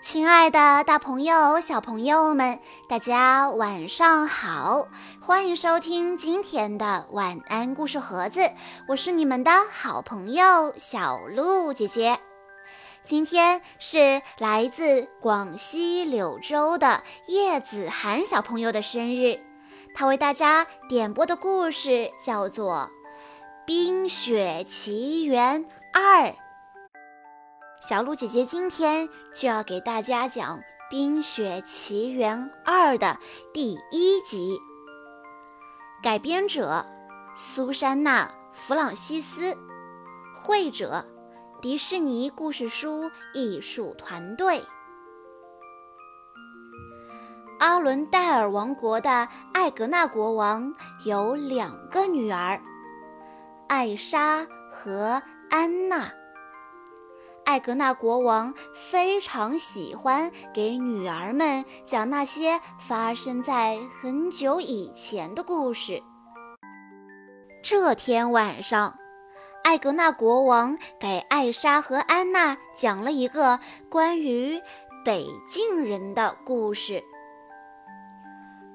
亲爱的，大朋友、小朋友们，大家晚上好！欢迎收听今天的晚安故事盒子，我是你们的好朋友小鹿姐姐。今天是来自广西柳州的叶子涵小朋友的生日，他为大家点播的故事叫做《冰雪奇缘二》。小鹿姐姐今天就要给大家讲《冰雪奇缘二》的第一集。改编者：苏珊娜·弗朗西斯，绘者：迪士尼故事书艺术团队。阿伦戴尔王国的艾格纳国王有两个女儿，艾莎和安娜。艾格纳国王非常喜欢给女儿们讲那些发生在很久以前的故事。这天晚上，艾格纳国王给艾莎和安娜讲了一个关于北境人的故事。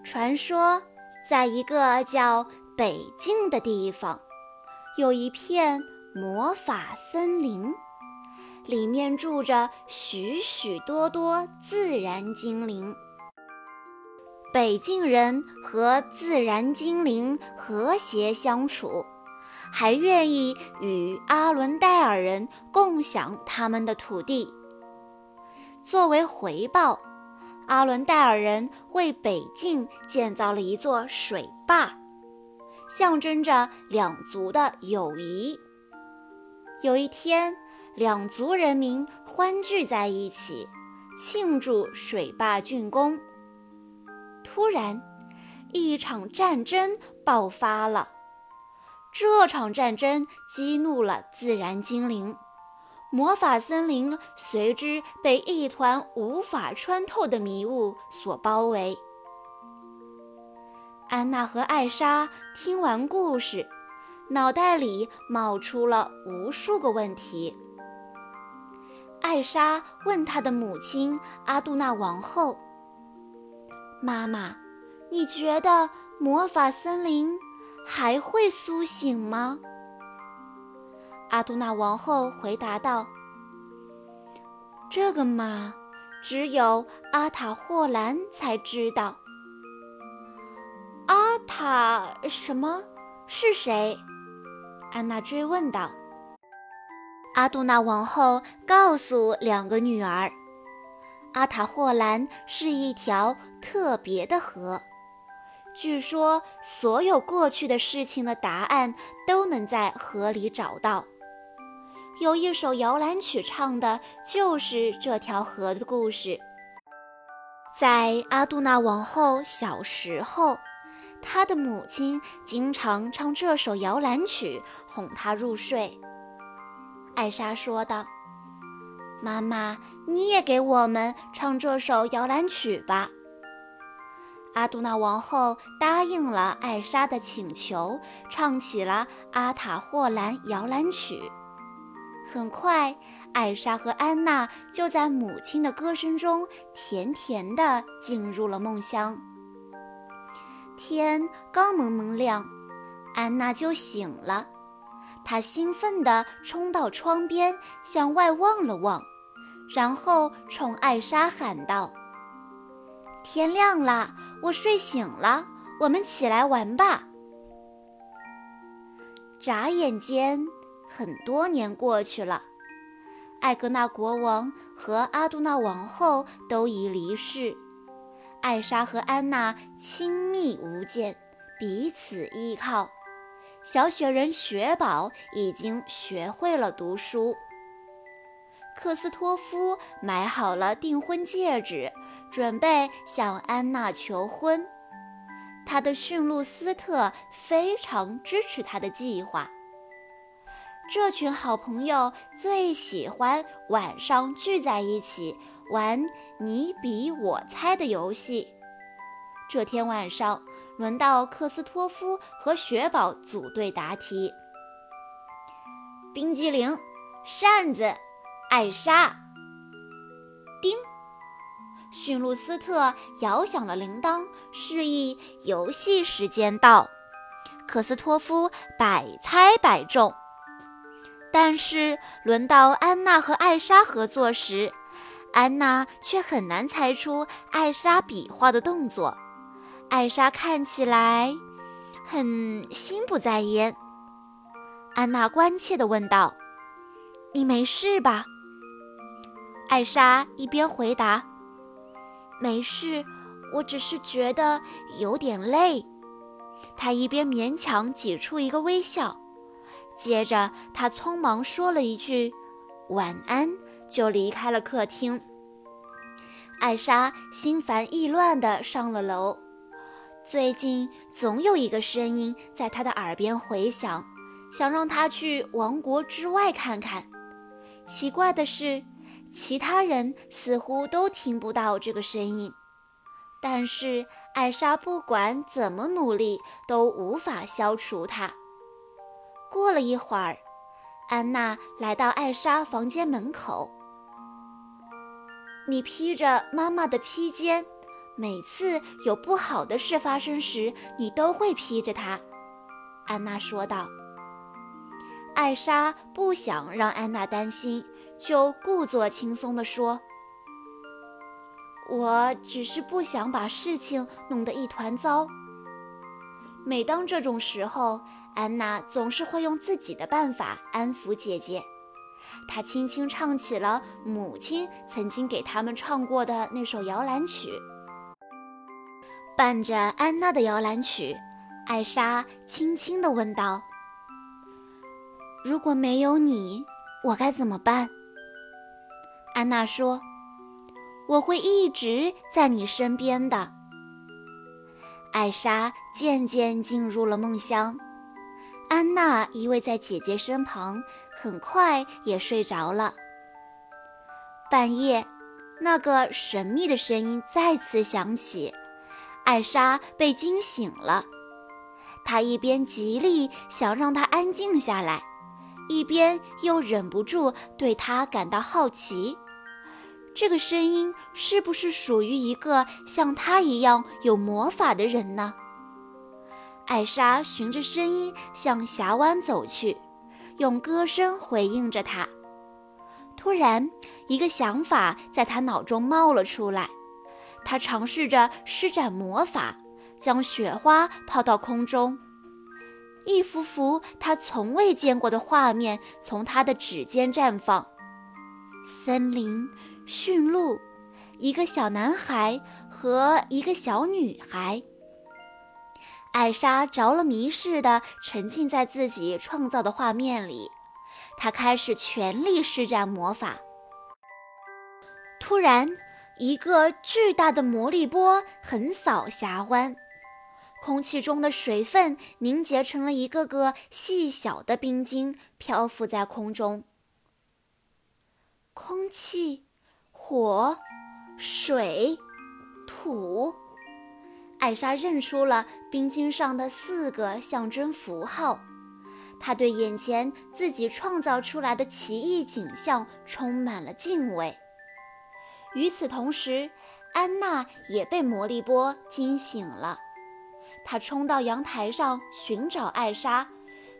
传说，在一个叫北境的地方，有一片魔法森林。里面住着许许多多自然精灵。北境人和自然精灵和谐相处，还愿意与阿伦戴尔人共享他们的土地。作为回报，阿伦戴尔人为北境建造了一座水坝，象征着两族的友谊。有一天。两族人民欢聚在一起，庆祝水坝竣工。突然，一场战争爆发了。这场战争激怒了自然精灵，魔法森林随之被一团无法穿透的迷雾所包围。安娜和艾莎听完故事，脑袋里冒出了无数个问题。艾莎问她的母亲阿杜娜王后：“妈妈，你觉得魔法森林还会苏醒吗？”阿杜娜王后回答道：“这个嘛，只有阿塔霍兰才知道。”阿塔什么？是谁？安娜追问道。阿杜娜王后告诉两个女儿：“阿塔霍兰是一条特别的河，据说所有过去的事情的答案都能在河里找到。有一首摇篮曲唱的就是这条河的故事。在阿杜娜王后小时候，她的母亲经常唱这首摇篮曲哄她入睡。”艾莎说道：“妈妈，你也给我们唱这首摇篮曲吧。”阿杜娜王后答应了艾莎的请求，唱起了《阿塔霍兰摇篮曲》。很快，艾莎和安娜就在母亲的歌声中甜甜地进入了梦乡。天刚蒙蒙亮，安娜就醒了。他兴奋地冲到窗边，向外望了望，然后冲艾莎喊道：“天亮了，我睡醒了，我们起来玩吧。”眨眼间，很多年过去了，艾格纳国王和阿杜纳王后都已离世，艾莎和安娜亲密无间，彼此依靠。小雪人雪宝已经学会了读书。克斯托夫买好了订婚戒指，准备向安娜求婚。他的驯鹿斯特非常支持他的计划。这群好朋友最喜欢晚上聚在一起玩你比我猜的游戏。这天晚上。轮到克斯托夫和雪宝组队答题。冰激凌，扇子，艾莎。叮，驯鹿斯特摇响了铃铛，示意游戏时间到。克斯托夫百猜百中，但是轮到安娜和艾莎合作时，安娜却很难猜出艾莎比划的动作。艾莎看起来很心不在焉。安娜关切地问道：“你没事吧？”艾莎一边回答：“没事，我只是觉得有点累。”她一边勉强挤出一个微笑，接着她匆忙说了一句“晚安”，就离开了客厅。艾莎心烦意乱地上了楼。最近总有一个声音在她的耳边回响，想让她去王国之外看看。奇怪的是。其他人似乎都听不到这个声音，但是艾莎不管怎么努力都无法消除它。过了一会儿，安娜来到艾莎房间门口。你披着妈妈的披肩，每次有不好的事发生时，你都会披着它。”安娜说道。艾莎不想让安娜担心。就故作轻松地说：“我只是不想把事情弄得一团糟。”每当这种时候，安娜总是会用自己的办法安抚姐姐。她轻轻唱起了母亲曾经给他们唱过的那首摇篮曲。伴着安娜的摇篮曲，艾莎轻轻地问道：“如果没有你，我该怎么办？”安娜说：“我会一直在你身边的。”艾莎渐渐进入了梦乡，安娜依偎在姐姐身旁，很快也睡着了。半夜，那个神秘的声音再次响起，艾莎被惊醒了。她一边极力想让她安静下来。一边又忍不住对他感到好奇，这个声音是不是属于一个像他一样有魔法的人呢？艾莎循着声音向峡湾走去，用歌声回应着他。突然，一个想法在他脑中冒了出来，他尝试着施展魔法，将雪花抛到空中。一幅幅他从未见过的画面从他的指尖绽放：森林、驯鹿、一个小男孩和一个小女孩。艾莎着了迷似的沉浸在自己创造的画面里，她开始全力施展魔法。突然，一个巨大的魔力波横扫峡湾。空气中的水分凝结成了一个个细小的冰晶，漂浮在空中。空气、火、水、土，艾莎认出了冰晶上的四个象征符号。她对眼前自己创造出来的奇异景象充满了敬畏。与此同时，安娜也被魔力波惊醒了。她冲到阳台上寻找艾莎，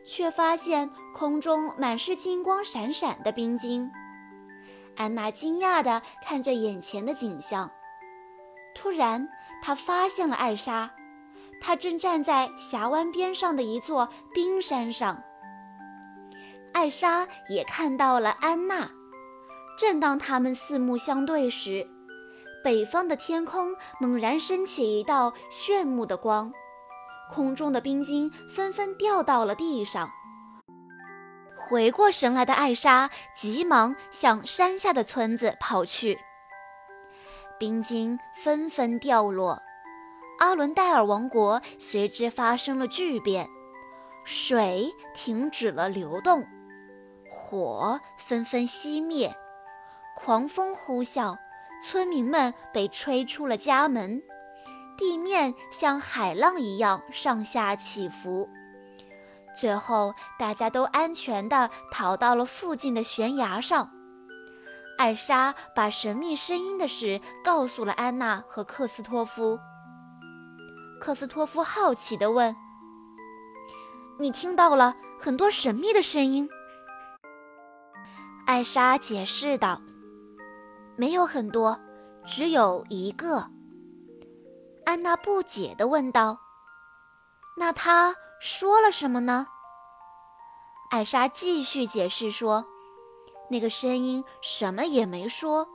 却发现空中满是金光闪闪的冰晶。安娜惊讶地看着眼前的景象，突然，她发现了艾莎，她正站在峡湾边上的一座冰山上。艾莎也看到了安娜。正当他们四目相对时，北方的天空猛然升起一道炫目的光。空中的冰晶纷纷掉到了地上。回过神来的艾莎急忙向山下的村子跑去。冰晶纷纷掉落，阿伦戴尔王国随之发生了巨变：水停止了流动，火纷纷熄灭，狂风呼啸，村民们被吹出了家门。地面像海浪一样上下起伏，最后大家都安全地逃到了附近的悬崖上。艾莎把神秘声音的事告诉了安娜和克斯托夫。克斯托夫好奇地问：“你听到了很多神秘的声音？”艾莎解释道：“没有很多，只有一个。”安娜不解地问道：“那他说了什么呢？”艾莎继续解释说。那个声音什么也没说，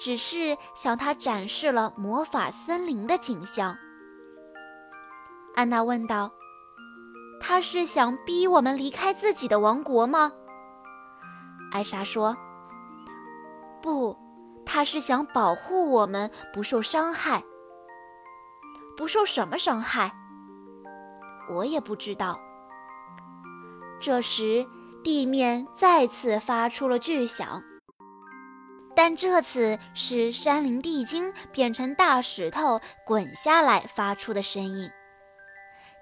只是向他展示了魔法森林的景象。安娜问道：“他是想逼我们离开自己的王国吗？”艾莎说：“不，他是想保护我们不受伤害。不受什么伤害？我也不知道。”这时。地面再次发出了巨响，但这次是山林地精变成大石头滚下来发出的声音。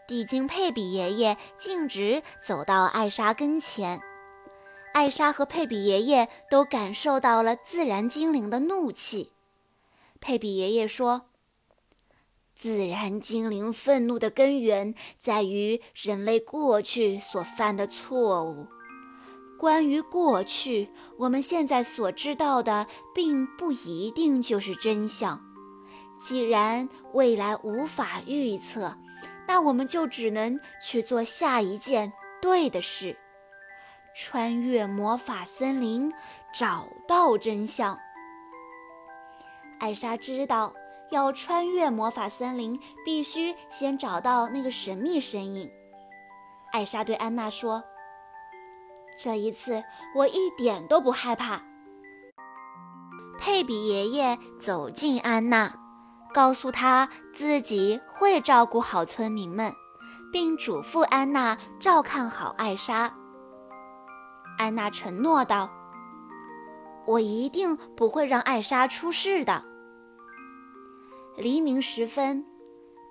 地精佩比爷爷径直走到艾莎跟前，艾莎和佩比爷爷都感受到了自然精灵的怒气。佩比爷爷说：“自然精灵愤怒的根源在于人类过去所犯的错误。”关于过去，我们现在所知道的并不一定就是真相。既然未来无法预测，那我们就只能去做下一件对的事：穿越魔法森林，找到真相。艾莎知道，要穿越魔法森林，必须先找到那个神秘身影。艾莎对安娜说。这一次我一点都不害怕。佩比爷爷走近安娜，告诉她自己会照顾好村民们，并嘱咐安娜照看好艾莎。安娜承诺道：“我一定不会让艾莎出事的。”黎明时分，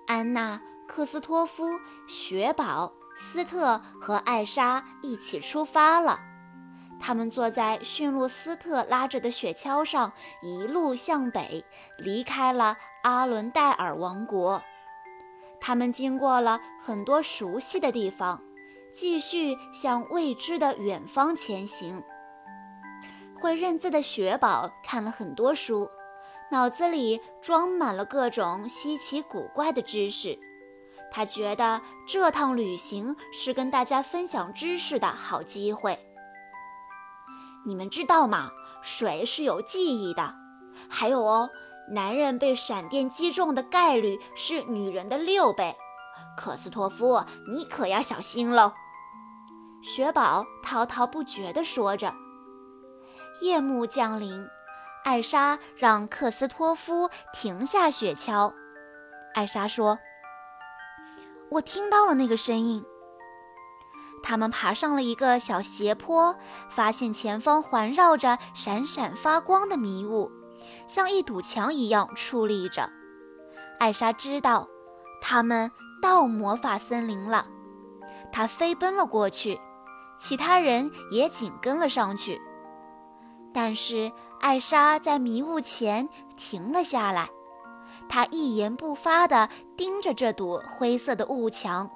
安娜、克斯托夫、雪宝。斯特和艾莎一起出发了。他们坐在驯鹿斯特拉着的雪橇上，一路向北，离开了阿伦戴尔王国。他们经过了很多熟悉的地方，继续向未知的远方前行。会认字的雪宝看了很多书，脑子里装满了各种稀奇古怪的知识。他觉得这趟旅行是跟大家分享知识的好机会。你们知道吗？水是有记忆的。还有哦，男人被闪电击中的概率是女人的六倍。克斯托夫，你可要小心喽！雪宝滔滔不绝地说着。夜幕降临，艾莎让克斯托夫停下雪橇。艾莎说。我听到了那个声音。他们爬上了一个小斜坡，发现前方环绕着闪闪发光的迷雾，像一堵墙一样矗立着。艾莎知道他们到魔法森林了，他飞奔了过去，其他人也紧跟了上去。但是艾莎在迷雾前停了下来。她一言不发地盯着这堵灰色的雾墙，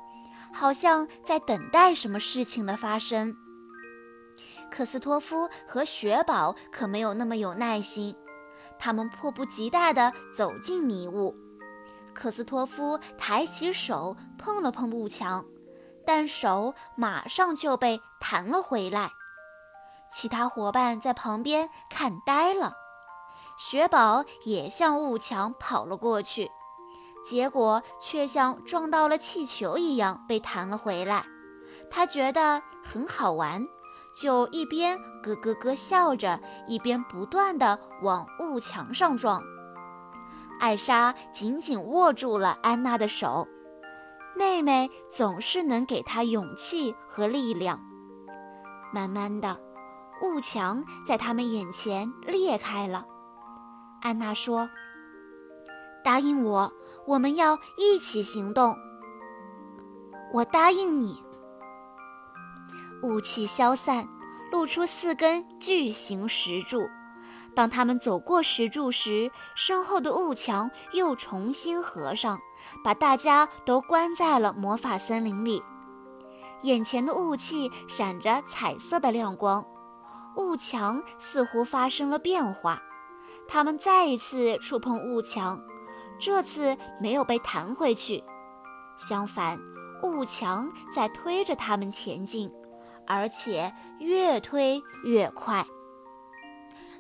好像在等待什么事情的发生。克斯托夫和雪宝可没有那么有耐心，他们迫不及待地走进迷雾。克斯托夫抬起手碰了碰雾墙，但手马上就被弹了回来。其他伙伴在旁边看呆了。雪宝也向雾墙跑了过去，结果却像撞到了气球一样被弹了回来。他觉得很好玩，就一边咯咯咯笑着，一边不断地往雾墙上撞。艾莎紧紧握住了安娜的手，妹妹总是能给她勇气和力量。慢慢的，雾墙在他们眼前裂开了。安娜说：“答应我，我们要一起行动。”我答应你。雾气消散，露出四根巨型石柱，当他们走过石柱时，身后的雾墙又重新合上，把大家都关在了魔法森林里。眼前的雾气闪着彩色的亮光，雾墙似乎发生了变化。他们再一次触碰雾墙，这次没有被弹回去，相反，雾墙在推着他们前进，而且越推越快。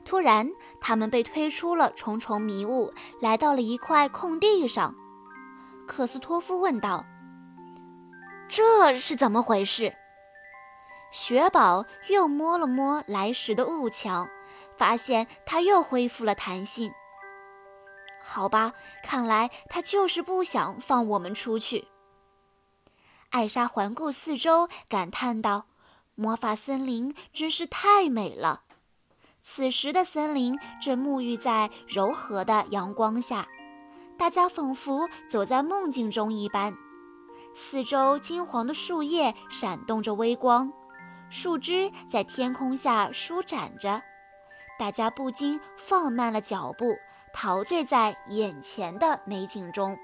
突然，他们被推出了重重迷雾，来到了一块空地上。克斯托夫问道：“这是怎么回事？”雪宝又摸了摸来时的雾墙，发现它又恢复了弹性。好吧，看来他就是不想放我们出去。艾莎环顾四周，感叹道：“魔法森林真是太美了。”此时的森林正沐浴在柔和的阳光下，大家仿佛走在梦境中一般。四周金黄的树叶闪动着微光，树枝在天空下舒展着，大家不禁放慢了脚步，陶醉在眼前的美景中。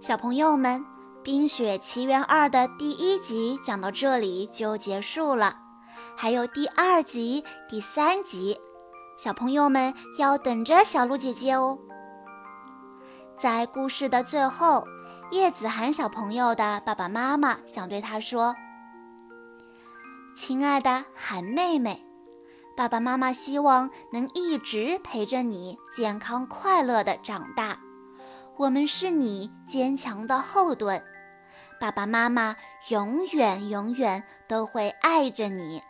小朋友们，《冰雪奇缘二》的第一集讲到这里就结束了。还有第二集、第三集，小朋友们要等着小鹿姐姐哦。在故事的最后，叶子涵小朋友的爸爸妈妈想对他说：“亲爱的涵妹妹，爸爸妈妈希望能一直陪着你，健康快乐的长大。我们是你坚强的后盾，爸爸妈妈永远永远都会爱着你。”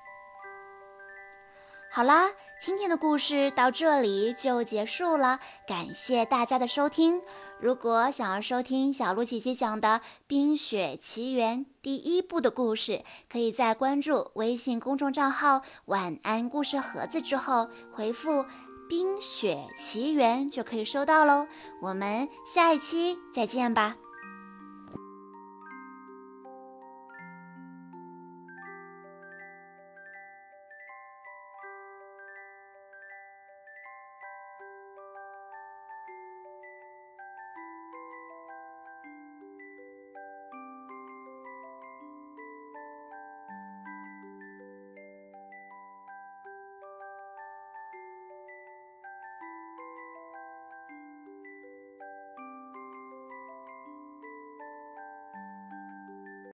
好啦，今天的故事到这里就结束了，感谢大家的收听。如果想要收听小鹿姐姐讲的《冰雪奇缘》第一部的故事，可以在关注微信公众账号“晚安故事盒子”之后回复“冰雪奇缘”就可以收到喽。我们下一期再见吧。